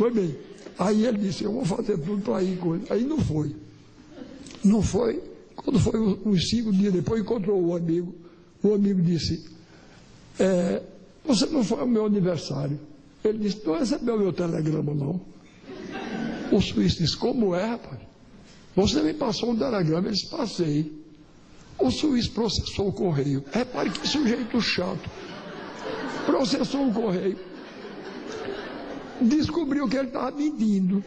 Foi bem. Aí ele disse, eu vou fazer tudo para ir com ele. Aí não foi. Não foi. Quando foi uns cinco dias depois, encontrou o amigo. O amigo disse, é, você não foi ao meu aniversário. Ele disse, não recebeu meu telegrama, não. O suíço disse, como é, rapaz? Você me passou um telegrama, ele disse, passei. O suíço processou o correio. Repare que sujeito chato. Processou o correio. Descobriu que ele estava mentindo.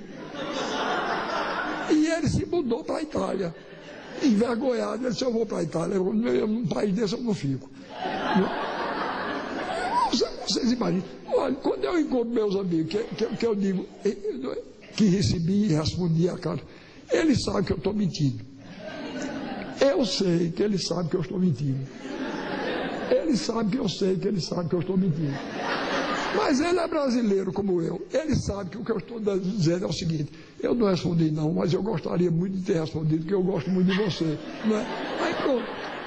E ele se mudou para a Itália. Envergonhado, ele disse, eu vou para a Itália. Num país desse eu não fico. Vocês imaginam? Olha, quando eu encontro meus amigos, que, que, que eu digo, que recebi e respondi a carta, eles sabem que eu estou mentindo. Eu sei que ele sabe que eu estou mentindo. Ele sabe que eu sei que ele sabe que eu estou mentindo. Mas ele é brasileiro como eu. Ele sabe que o que eu estou dizendo é o seguinte: eu não respondi não, mas eu gostaria muito de ter respondido, porque eu gosto muito de você. Não é? Aí pronto.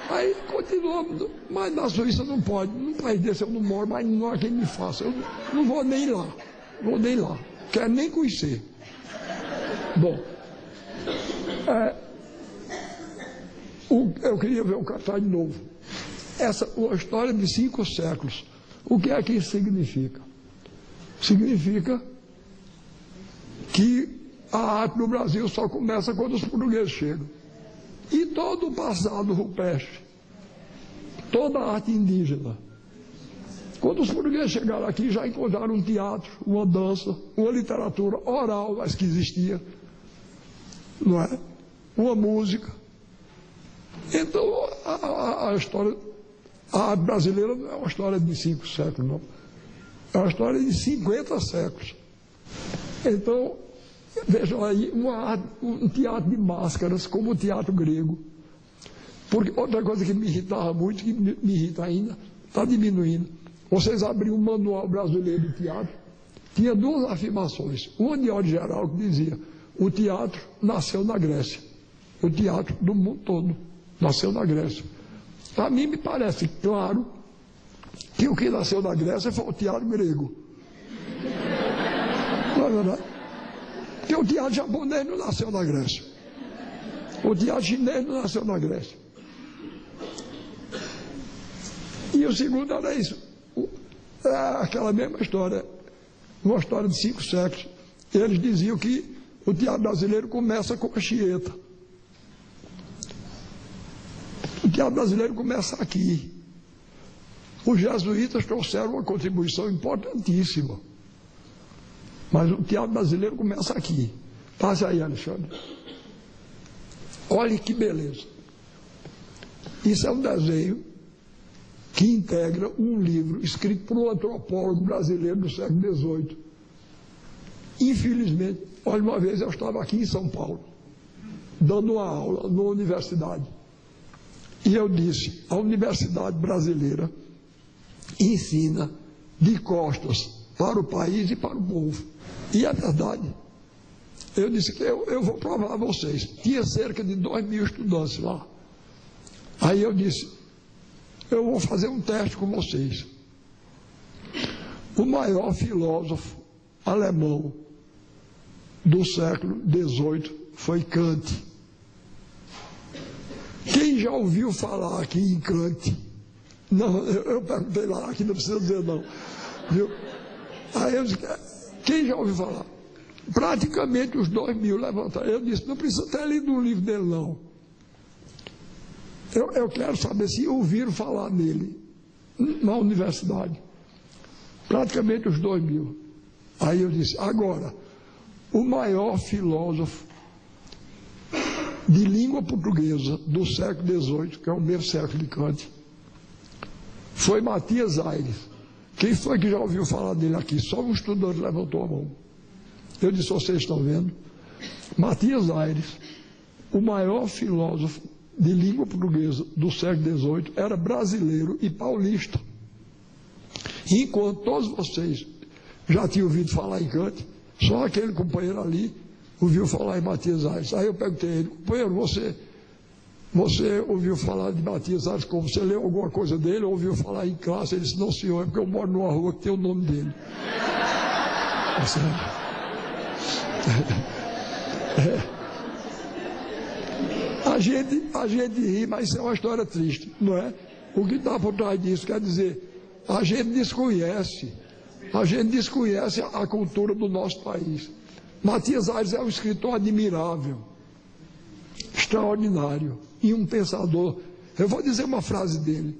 Aí continuamos, mas na Suíça não pode. Num país desse eu não moro, mas não há quem me faça. Eu não vou nem lá. Vou nem lá. Quero nem conhecer. Bom. É, o, eu queria ver o cartaz de novo. Essa uma história de cinco séculos. O que é que isso significa? Significa que a arte no Brasil só começa quando os portugueses chegam. E todo o passado rupestre, toda a arte indígena. Quando os portugueses chegaram aqui, já encontraram um teatro, uma dança, uma literatura oral, mas que existia, não é? Uma música. Então, a, a, a história, a arte brasileira não é uma história de cinco séculos, não. É uma história de 50 séculos. Então, vejam aí, uma, um teatro de máscaras, como o teatro grego. Porque outra coisa que me irritava muito, que me, irrita ainda, está diminuindo. Vocês abriram um manual brasileiro de teatro, tinha duas afirmações. Uma de ordem geral que dizia: o teatro nasceu na Grécia. O teatro do mundo todo nasceu na Grécia. A mim me parece claro que o que nasceu na Grécia foi o teatro grego. Não é verdade? Porque o teatro japonês não nasceu na Grécia. O teatro chinês não nasceu na Grécia. E o segundo era isso. É aquela mesma história. Uma história de cinco séculos. Eles diziam que o teatro brasileiro começa com a Chieta. Teatro brasileiro começa aqui. Os jesuítas trouxeram uma contribuição importantíssima. Mas o teatro brasileiro começa aqui. Passe aí, Alexandre. Olhe que beleza. Isso é um desenho que integra um livro escrito por um antropólogo brasileiro do século XVIII. Infelizmente, olha, uma vez eu estava aqui em São Paulo, dando uma aula numa universidade. E eu disse: a universidade brasileira ensina de costas para o país e para o povo. E é verdade. Eu disse que eu, eu vou provar a vocês. Tinha cerca de dois mil estudantes lá. Aí eu disse: eu vou fazer um teste com vocês. O maior filósofo alemão do século XVIII foi Kant. Quem já ouviu falar aqui em Kant? Não, eu perguntei lá, aqui não precisa dizer não. Viu? Aí eu disse, quem já ouviu falar? Praticamente os dois mil levantaram. Eu disse, não precisa ter lido um livro dele, não. Eu, eu quero saber se ouviram falar nele na universidade. Praticamente os dois mil. Aí eu disse, agora, o maior filósofo de língua portuguesa do século XVIII, que é o mesmo século de Kant, foi Matias Aires. Quem foi que já ouviu falar dele aqui? Só um estudante levantou a mão. Eu disse, vocês estão vendo? Matias Aires, o maior filósofo de língua portuguesa do século XVIII, era brasileiro e paulista. Enquanto todos vocês já tinham ouvido falar em Kant, só aquele companheiro ali ouviu falar em Matias Aires. Aí eu perguntei a ele, companheiro, você, você ouviu falar de Matias Aires como? Você leu alguma coisa dele? Ouviu falar em classe? Ele disse, não senhor, é porque eu moro numa rua que tem o nome dele. Tá É. A gente, a gente ri, mas isso é uma história triste, não é? O que está por trás disso quer dizer, a gente desconhece, a gente desconhece a cultura do nosso país. Matias Aires é um escritor admirável, extraordinário e um pensador. Eu vou dizer uma frase dele.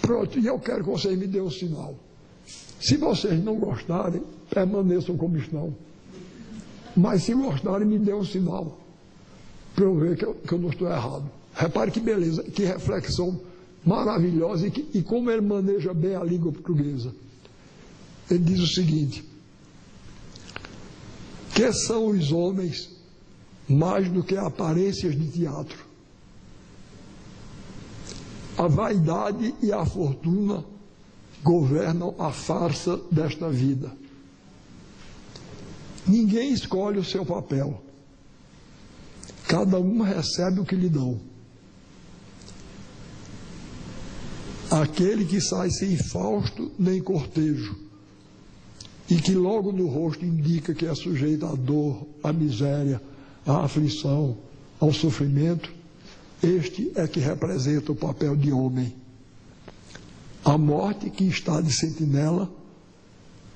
Pronto, e eu quero que vocês me dêem um sinal. Se vocês não gostarem, permaneçam como estão. Mas se gostarem, me dêem um sinal. Para eu ver que eu, que eu, não estou errado. Repare que beleza, que reflexão maravilhosa e, que, e como ele maneja bem a língua portuguesa. Ele diz o seguinte: que são os homens mais do que aparências de teatro? A vaidade e a fortuna governam a farsa desta vida. Ninguém escolhe o seu papel. Cada um recebe o que lhe dão. Aquele que sai sem fausto nem cortejo, e que logo no rosto indica que é sujeito à dor, à miséria, à aflição, ao sofrimento, este é que representa o papel de homem. A morte que está de sentinela,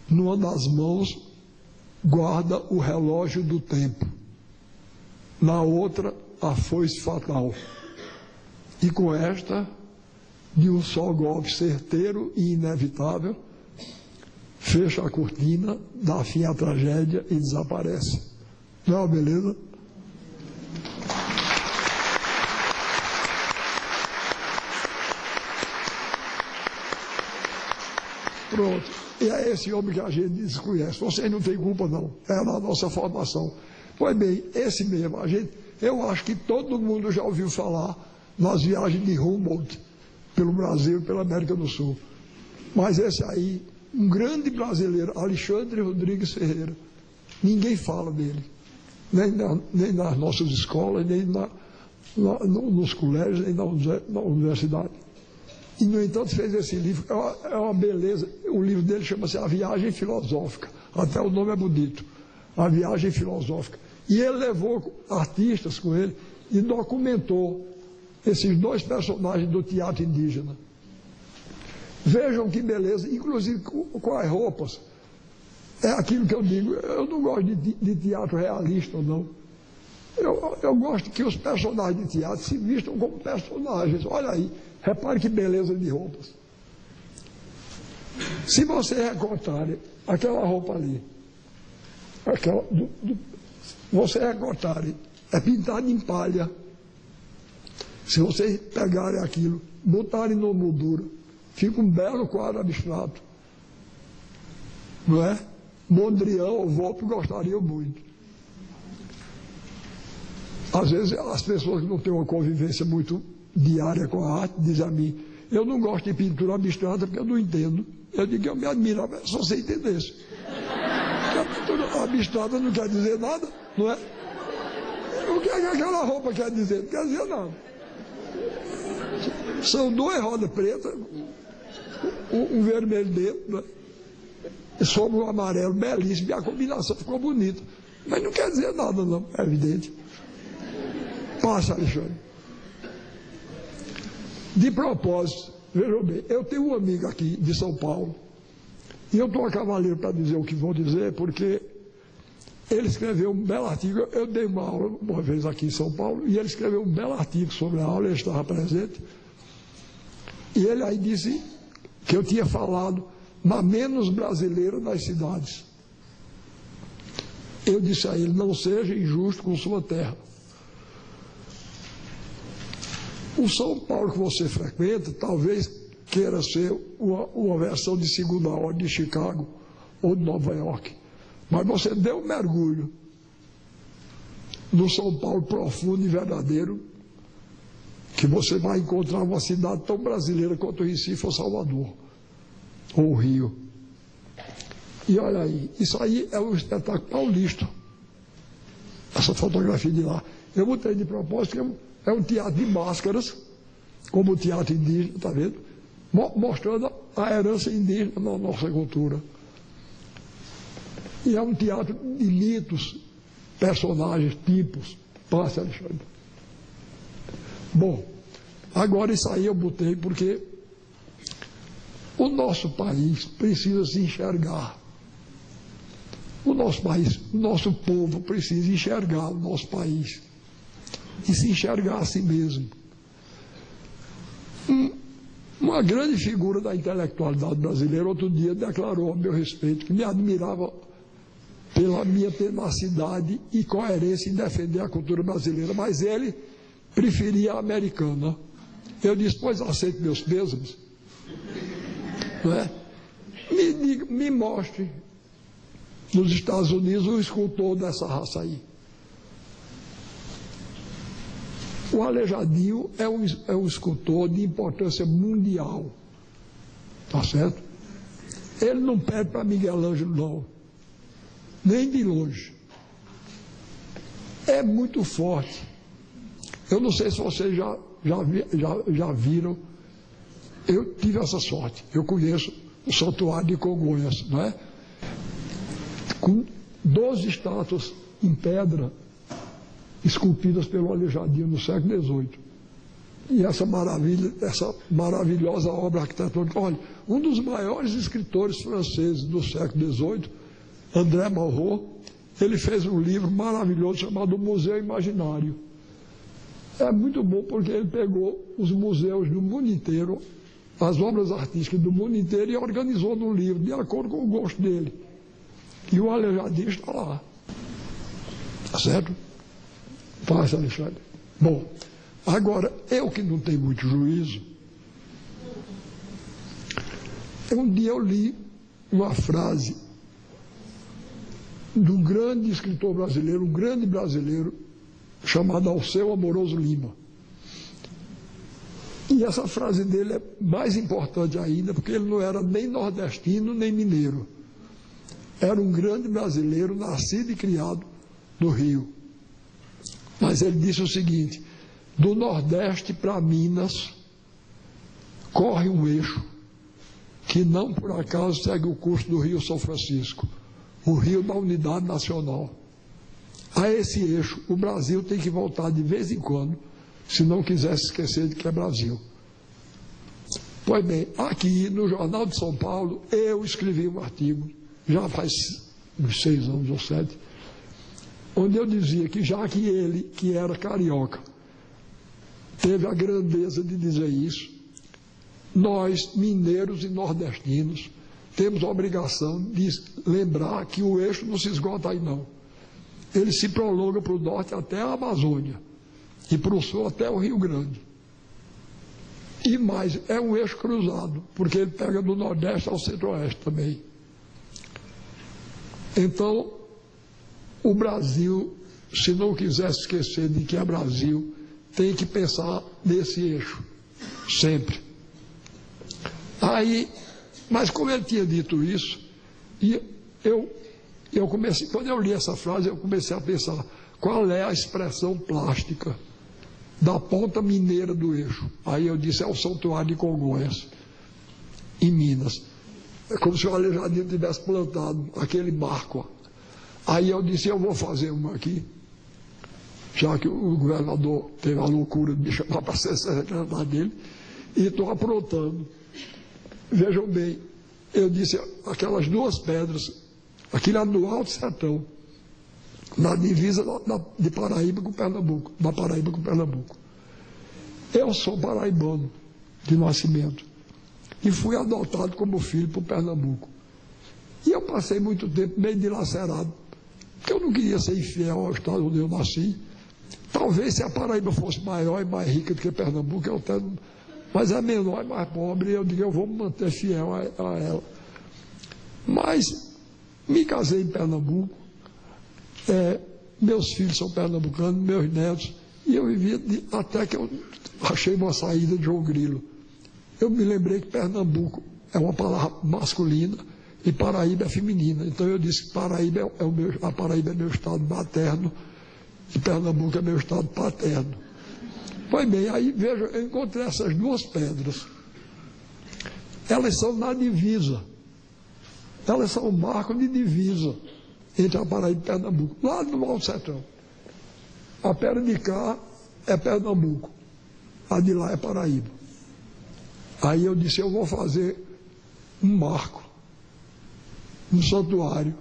numa das mãos, guarda o relógio do tempo, na outra, a foice fatal. E com esta, de um só golpe certeiro e inevitável, fecha a cortina, dá fim à tragédia e desaparece. Não é uma beleza? Pronto. E é esse homem que a gente desconhece. Vocês não têm culpa, não. É na nossa formação. Pois bem, esse mesmo, a gente, eu acho que todo mundo já ouviu falar nas viagens de Humboldt pelo Brasil e pela América do Sul. Mas esse aí, um grande brasileiro, Alexandre Rodrigues Ferreira. Ninguém fala dele. Nem, na, nem nas nossas escolas, nem na, na, nos colégios, nem na, universidade. E, no entanto, fez esse livro. É uma, é uma beleza. O livro dele chama-se A Viagem Filosófica. Até o nome é bonito. A Viagem Filosófica. E ele levou artistas com ele e documentou esses dois personagens do teatro indígena. Vejam que beleza, inclusive com, as roupas. É aquilo que eu digo, eu não gosto de, de teatro realista, não. Eu, eu gosto que os personagens de teatro se vistam como personagens. Olha aí, Repare que beleza de roupas. Se você recortar aquela roupa ali, aquela, do, do, você recortar, é pintado em palha. Se vocês pegarem aquilo, botarem no moldura, fica um belo quadro abstrato. Não é? Mondrian ou Volpe gostariam muito. Às vezes as pessoas que não têm uma convivência muito diária com a arte, diz a mim, eu não gosto de pintura abstrata porque eu não entendo. Eu digo, eu me admirava só você entendesse. Porque a pintura abstrata não quer dizer nada, não é? O que, é que aquela roupa quer dizer? Não quer dizer nada. São duas rodas pretas, um, um vermelho dentro, né? sobre um amarelo belíssimo, e a combinação ficou bonita. Mas não quer dizer nada, não, é evidente. Passa, Alexandre. De propósito, vejam bem, eu tenho um amigo aqui de São Paulo, e eu estou a cavaleiro para dizer o que vou dizer, porque ele escreveu um belo artigo, eu dei uma aula uma vez aqui em São Paulo, e ele escreveu um belo artigo sobre a aula, ele estava presente, e ele aí disse que eu tinha falado na menos brasileira das cidades. Eu disse a ele, não seja injusto com sua terra. O São Paulo que você frequenta talvez queira ser uma, uma versão de segunda ordem de Chicago ou de Nova York. Mas você deu um mergulho no São Paulo profundo e verdadeiro, que você vai encontrar uma cidade tão brasileira quanto Recife ou Salvador, ou Rio. E olha aí, isso aí é um espetáculo paulista. Essa fotografia de lá. Eu botei de propósito que é um teatro de máscaras, como o teatro indígena, está vendo? Mostrando a herança indígena na nossa cultura. E é um teatro de mitos, personagens, tipos. Passe, Alexandre. Bom, agora isso aí eu botei porque o nosso país precisa se enxergar. O nosso país, o nosso povo precisa enxergar o nosso país e se enxergar a si mesmo. Um, uma grande figura da intelectualidade brasileira, outro dia declarou a meu respeito que me admirava pela minha tenacidade e coerência em defender a cultura brasileira, mas ele preferia a americana. Eu disse, pois aceito meus pêsames. Não é? me, me mostre nos Estados Unidos um escultor dessa raça aí. O Aleijadinho é um, é um escultor de importância mundial. Tá certo? Ele não pede para Miguel Ângelo, não. Nem de longe. É muito forte. Eu não sei se vocês já, já, já, já viram. Eu tive essa sorte. Eu conheço o Santuário de Congonhas, não é? Com 12 estátuas em pedra esculpidas pelo Aleijadinho no século XVIII. E essa maravilha, essa maravilhosa obra arquitetônica. Olha, um dos maiores escritores franceses do século XVIII, André Malraux, ele fez um livro maravilhoso chamado Museu Imaginário. É muito bom porque ele pegou os museus do mundo inteiro, as obras artísticas do mundo inteiro e organizou num livro, de acordo com o gosto dele. E o Aleijadinho está lá. Tá certo? Faz, Alexandre. Bom, agora, eu que não tenho muito juízo, um dia eu li uma frase um grande escritor brasileiro, um grande brasileiro, chamado Alceu Amoroso Lima. E essa frase dele é mais importante ainda, porque ele não era nem nordestino nem mineiro. Era um grande brasileiro, nascido e criado no Rio. Mas ele disse o seguinte: do Nordeste para Minas corre um eixo que não por acaso segue o curso do Rio São Francisco, o rio da unidade nacional. A esse eixo, o Brasil tem que voltar de vez em quando, se não quiser se esquecer de que é Brasil. Pois bem, aqui no Jornal de São Paulo, eu escrevi um artigo, já faz uns seis anos ou sete, onde eu dizia que já que ele, que era carioca, teve a grandeza de dizer isso, nós, mineiros e nordestinos, temos a obrigação de lembrar que o eixo não se esgota aí não. Ele se prolonga para o norte até a Amazônia e para o sul até o Rio Grande. E mais, é um eixo cruzado, porque ele pega do nordeste ao centro-oeste também. Então, o Brasil, se não quiser esquecer de que é Brasil, tem que pensar nesse eixo, sempre. Aí, mas como ele tinha dito isso, e eu, eu comecei, quando eu li essa frase, eu comecei a pensar qual é a expressão plástica da ponta mineira do eixo. Aí eu disse, é o Santuário de Congonhas, em Minas. É como se o Alejandro tivesse plantado aquele barco Aí eu disse, eu vou fazer uma aqui, já que o governador teve a loucura de me chamar para ser secretário dele, e estou aprontando. Vejam bem, eu disse, aquelas duas pedras, aquilo é no Alto Sertão, na divisa de Paraíba com Pernambuco, da Paraíba com Pernambuco. Eu sou paraibano de nascimento e fui adotado como filho por Pernambuco. E eu passei muito tempo meio dilacerado porque eu não queria ser infiel ao estado onde eu nasci. Talvez se a Paraíba fosse maior e mais rica do que Pernambuco, eu até, mas é menor e mais pobre, eu digo, eu vou me manter fiel a, a ela. Mas me casei em Pernambuco, é, meus filhos são pernambucanos, meus netos, e eu vivia de, até que eu achei uma saída de João Grilo. Eu me lembrei que Pernambuco é uma palavra masculina, e Paraíba é feminina. Então eu disse que Paraíba é, é o meu, a Paraíba é meu estado materno e Pernambuco é meu estado paterno. Pois bem, aí veja, eu encontrei essas duas pedras. Elas são na divisa. Elas são um marco de divisa entre a Paraíba e Pernambuco, lá Alto Sertão. A perna de cá é Pernambuco, a de lá é Paraíba. Aí eu disse, eu vou fazer um marco, um santuário,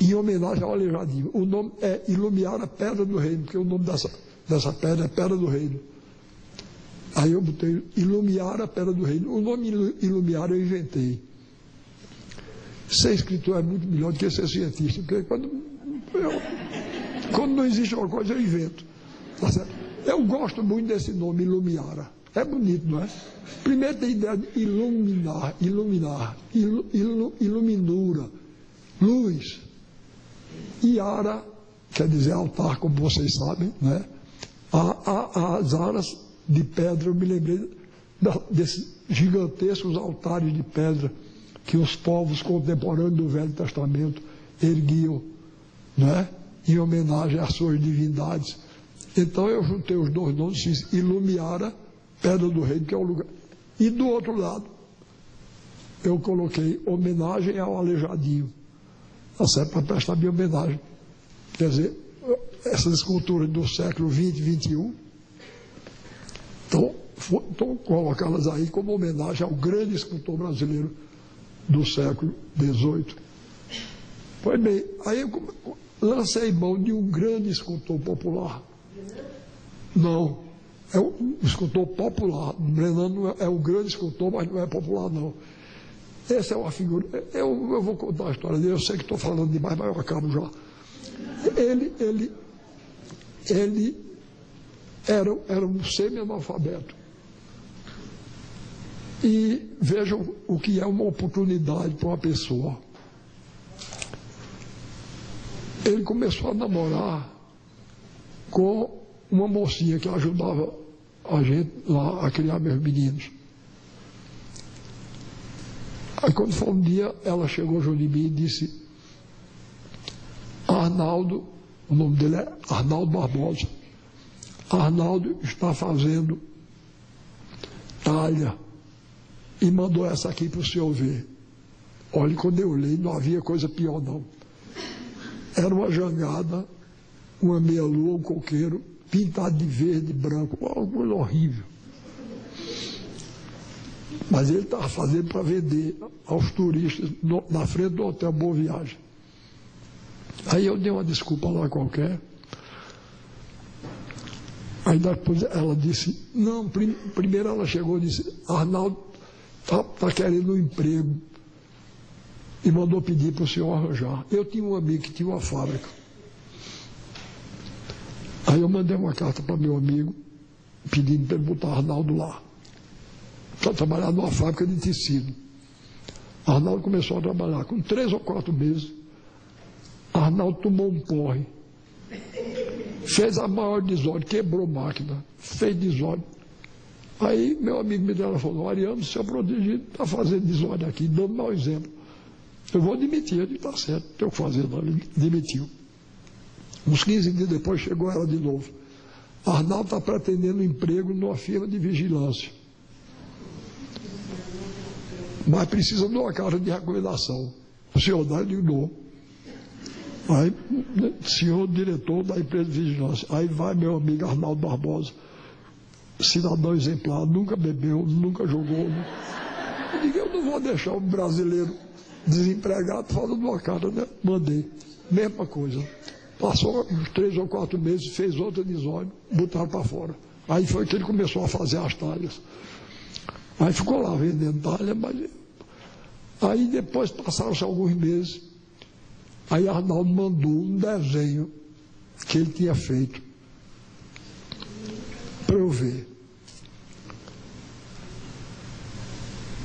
em homenagem ao Aleijadinho. O nome é Ilumiar a Pedra do Reino, porque o nome dessa, dessa pedra é Pedra do Reino. Aí eu botei Ilumiar a Pedra do Reino. O nome Ilumiar eu inventei. Ser escritor é muito melhor do que ser cientista, porque quando, eu, quando não existe uma coisa, eu invento. Tá certo? Eu gosto muito desse nome, Ilumiara. É bonito, não é? Primeiro tem a ideia de iluminar, iluminar, ilu, ilu, iluminura, luz. Iara quer dizer altar, como vocês sabem, né? as aras de pedra, eu me lembrei desses gigantescos altares de pedra que os povos contemporâneos do Velho Testamento erguiam, né? em homenagem às suas divindades. Então eu juntei os dois nomes, fiz Ilumiara, Pedra do Reino, que é o lugar. E do outro lado, eu coloquei homenagem ao Aleijadinho, tá certo? Para prestar minha homenagem. Quer dizer, essas esculturas do século XX, XXI, estão, estão colocadas aí como homenagem ao grande escultor brasileiro do século XVIII. Pois bem, aí eu lancei mão de um grande escultor popular. Não, é um escultor popular. Brennan não é, é um grande escultor, mas não é popular, não. Essa é uma figura. Eu, eu vou contar a história dele, eu sei que estou falando demais, mas eu acabo já. Ele, ele, ele era, era um semi-analfabeto. E vejam o que é uma oportunidade para uma pessoa. Ele começou a namorar com uma mocinha que ajudava a gente lá a criar meus meninos. Aí quando foi um dia, ela chegou junto de mim e disse, Arnaldo, o nome dele é Arnaldo Barbosa. Arnaldo está fazendo talha e mandou essa aqui para o senhor ver. Olha, quando eu li, não havia coisa pior não. Era uma jangada, uma meia-lua, um coqueiro, pintado de verde, branco, uma coisa horrível. Mas ele estava fazendo para vender aos turistas no, na frente do hotel Boa Viagem. Aí eu dei uma desculpa lá qualquer. Aí depois ela disse, não, prim, primeiro ela chegou e disse, Arnaldo está tá querendo um emprego. E mandou pedir para o senhor arranjar. Eu tinha um amigo que tinha uma fábrica. Aí eu mandei uma carta para meu amigo, pedindo para ele botar Arnaldo lá. Para trabalhar numa fábrica de tecido. Arnaldo começou a trabalhar com três ou quatro meses. Arnaldo tomou um porre. Fez a maior desordem, quebrou máquina, fez desordem. Aí meu amigo me deu, falou, Ariano, seu protegido está fazendo desordem aqui, dando mau exemplo. Eu vou demitir, ele está certo, tem que fazer, não. Ele demitiu. Uns 15 dias depois chegou ela de novo. Arnaldo está pretendendo emprego numa firma de vigilância. Mas precisa de uma carta de recomendação. O senhor dá, ele dou. Aí, senhor diretor da empresa de vigilância. Aí vai meu amigo Arnaldo Barbosa, cidadão exemplar, nunca bebeu, nunca jogou. Eu digo, eu não vou deixar um brasileiro desempregado falando uma carta, né? Mandei. Mesma coisa. Passou uns três ou quatro meses, fez outra desordem, botaram para fora. Aí foi que ele começou a fazer as talhas. Aí ficou lá vendendo talha, mas. Aí depois passaram-se alguns meses. Aí Arnaldo mandou um desenho que ele tinha feito para eu ver.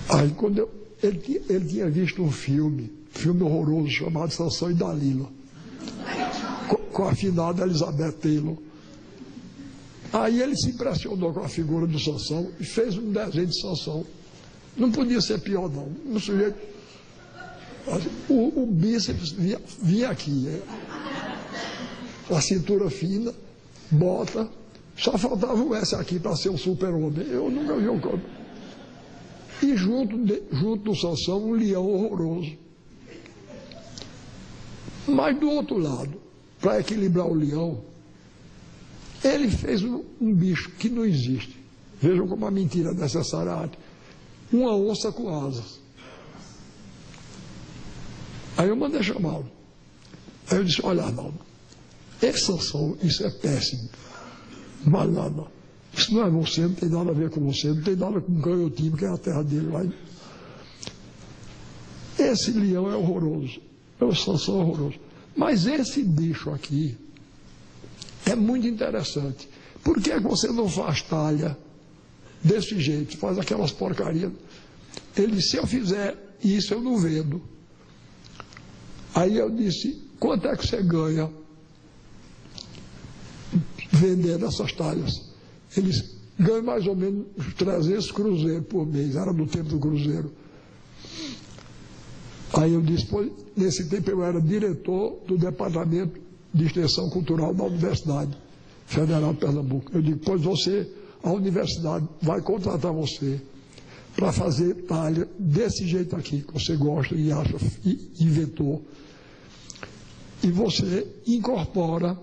Aí quando eu, ele, ele tinha visto um filme, filme horroroso chamado Sansão e Dalila, com, com a finada Elizabeth Taylor. Aí ele se impressionou com a figura do Sansão e fez um desenho de Sansão. Não podia ser pior não. Um sujeito o, o bíceps vinha, vinha aqui, é. a cintura fina, bota, só faltava o S aqui para ser um super-homem. Eu nunca vi um corpo. E junto, de, junto do Sansão, um leão horroroso. Mas do outro lado, para equilibrar o leão, ele fez um, um, bicho que não existe. Vejam como a mentira é necessária. Uma onça com asas. Aí eu mandei chamá-lo. Aí eu disse, olha Arnaldo, esse Sansão, isso é péssimo. Mas nada. Isso não é você, não tem nada a ver com você, não tem nada com o canhotinho, que é a terra dele lá. Esse leão é horroroso. É o Sansão horroroso. Mas esse bicho aqui é muito interessante. Por que você não faz talha desse jeito? Faz aquelas porcarias. Ele se eu fizer isso, eu não vendo. Aí eu disse, quanto é que você ganha vendendo essas talhas? Eles ganham mais ou menos 300 cruzeiros por mês, era do tempo do cruzeiro. Aí eu disse, pois, nesse tempo eu era diretor do Departamento de Extensão Cultural da Universidade Federal de Pernambuco. Eu digo, pois você, a universidade vai contratar você para fazer talha desse jeito aqui, que você gosta e acha, e inventou. E você incorpora,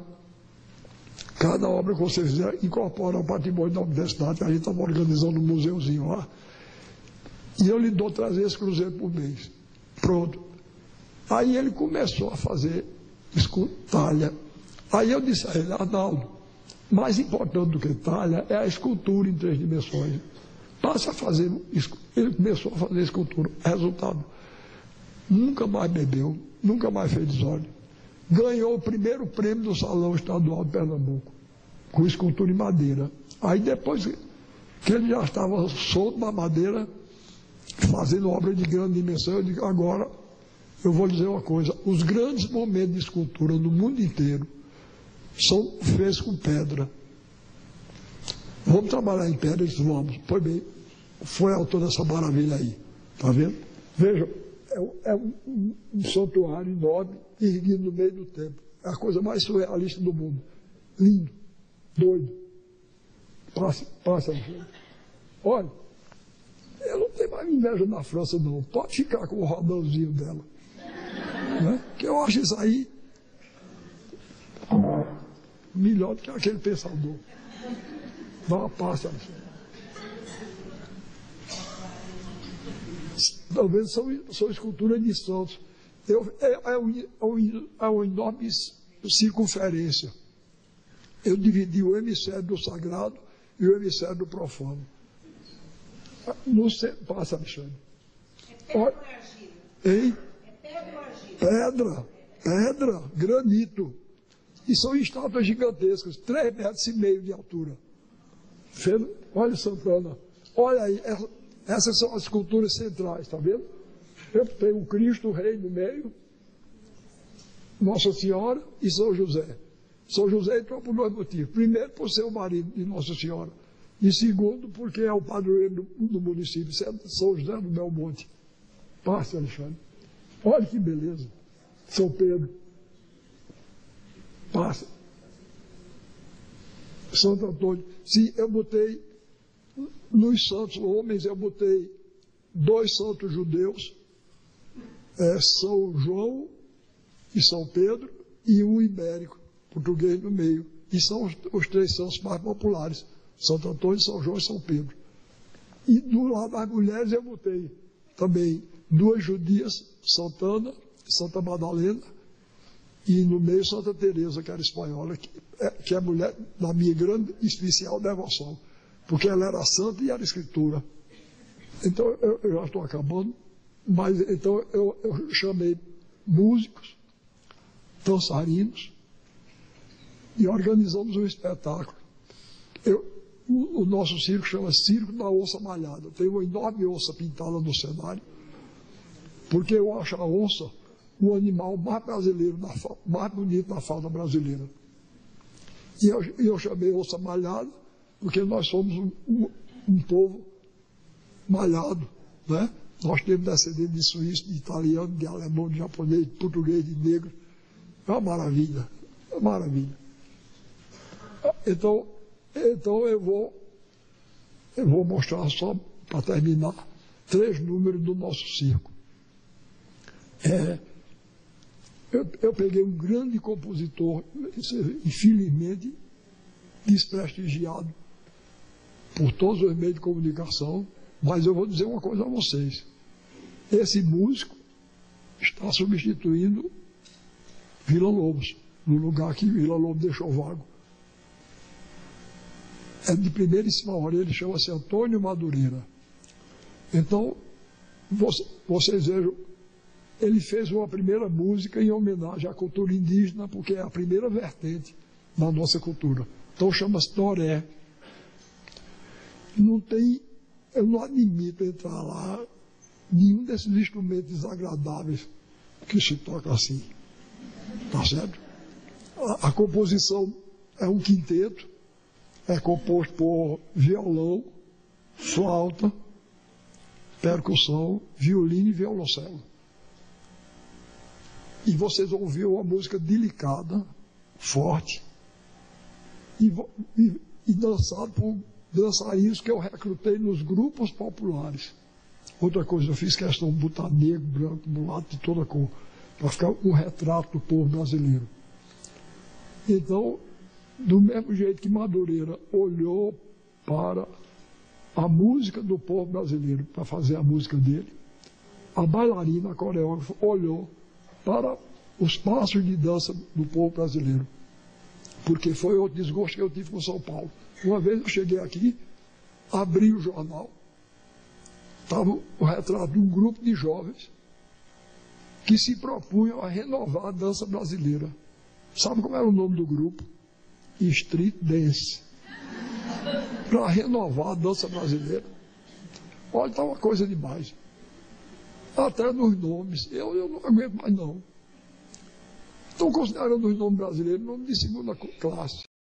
cada obra que você fizer, incorpora ao patrimônio da universidade, a gente estava organizando um museuzinho lá. E eu lhe dou 300 cruzeiros por mês. Pronto. Aí ele começou a fazer talha. Aí eu disse a ele, Arnaldo, mais importante do que talha é a escultura em três dimensões. Passa a fazer. Ele começou a fazer escultura. Resultado: nunca mais bebeu, nunca mais fez desordem. Ganhou o primeiro prêmio do Salão Estadual de Pernambuco, com escultura em madeira. Aí depois que ele já estava solto na madeira, fazendo obra de grande dimensão, eu digo, agora eu vou dizer uma coisa, os grandes momentos de escultura no mundo inteiro são feitos com pedra. Vamos trabalhar em pedra? Eles vamos. Pois bem, foi autor dessa maravilha aí. Está vendo? Vejam, é, é um, um, santuário enorme, erguido no meio do templo. É a coisa mais surrealista do mundo. Lindo, doido. Passa, passa. Olha, eu não tenho mais inveja da França, não. Pode ficar com o rodãozinho dela. Né? Que eu acho isso aí melhor do que aquele pensador. Dá uma pasta. Talvez são, são esculturas de santos. Eu, é, é, um, é, um, é uma enorme circunferência. Eu dividi o hemisfério do sagrado e o hemisfério do profano. No, passa, Alexandre. É pedra? Hein? É pedra? Pedra, pedra, granito. E são estátuas gigantescas, três metros e meio de altura. Olha Santana. Olha aí, essas são as esculturas centrais, está vendo? Eu tenho o Cristo Rei no meio, Nossa Senhora e São José. São José entrou por dois motivos. Primeiro, por ser o marido de Nossa Senhora. E segundo, porque é o padroeiro do, do município, São José do Belmonte. Passe, Alexandre. Olha que beleza. São Pedro. Passe. Santo Antônio. Sim, eu botei nos santos homens, eu botei dois santos judeus, é, São João e São Pedro, e um ibérico, português no meio. E são os, os três santos mais populares. Santo Antônio, São João e São Pedro. E do lado das mulheres eu botei também duas judias, Santana e Santa Madalena, e no meio Santa Teresa, que era espanhola, que é, que é mulher da minha grande especial devoção, porque ela era santa e era escritura. Então eu, eu já estou acabando, mas então eu, eu chamei músicos, dançarinos, e organizamos um espetáculo. Eu, o, o nosso circo chama Circo da Onça Malhada. Tem uma enorme onça pintada no cenário, porque eu acho a onça o animal mais brasileiro, mais bonito da fauna brasileira. E eu, eu chamei onça malhada, porque nós somos um, um, um povo malhado, né? Nós temos descendentes de suíço, de italiano, de alemão, de japonês, de português, de negro. É uma maravilha, é uma maravilha. Então, então eu vou, eu vou mostrar só para terminar três números do nosso circo. É, eu, eu peguei um grande compositor, infelizmente desprestigiado por todos os meios de comunicação, mas eu vou dizer uma coisa a vocês. Esse músico está substituindo Vila Lobos, no lugar que Vila Lobos deixou vago. É de primeiríssima hora, ele chama-se Antônio Madureira. Então, vocês vejam, ele fez uma primeira música em homenagem à cultura indígena, porque é a primeira vertente da nossa cultura. Então chama-se Toré. Não tem, eu não admito entrar lá nenhum desses instrumentos desagradáveis que se toca assim. Tá certo? A, a composição é um quinteto, é composto por violão, flauta, percussão, violino e violoncelo. E vocês ouviram uma música delicada, forte, e, e, e dançado por dançarinos que eu recrutei nos grupos populares. Outra coisa, eu fiz questão de botar negro, branco, mulato, de toda cor, para ficar um retrato do povo brasileiro. Então, do mesmo jeito que Madureira olhou para a música do povo brasileiro para fazer a música dele. A bailarina, a coreógrafa, olhou para os passos de dança do povo brasileiro. Porque foi outro desgosto que eu tive com São Paulo. Uma vez eu cheguei aqui, abri o jornal, estava o retrato de um grupo de jovens que se propunham a renovar a dança brasileira. Sabe como era o nome do grupo? Street Dance para renovar a dança brasileira. Olha, está uma coisa demais. Até nos nomes. Eu, eu não aguento mais, não. Estão considerando os nomes brasileiros nome de segunda classe.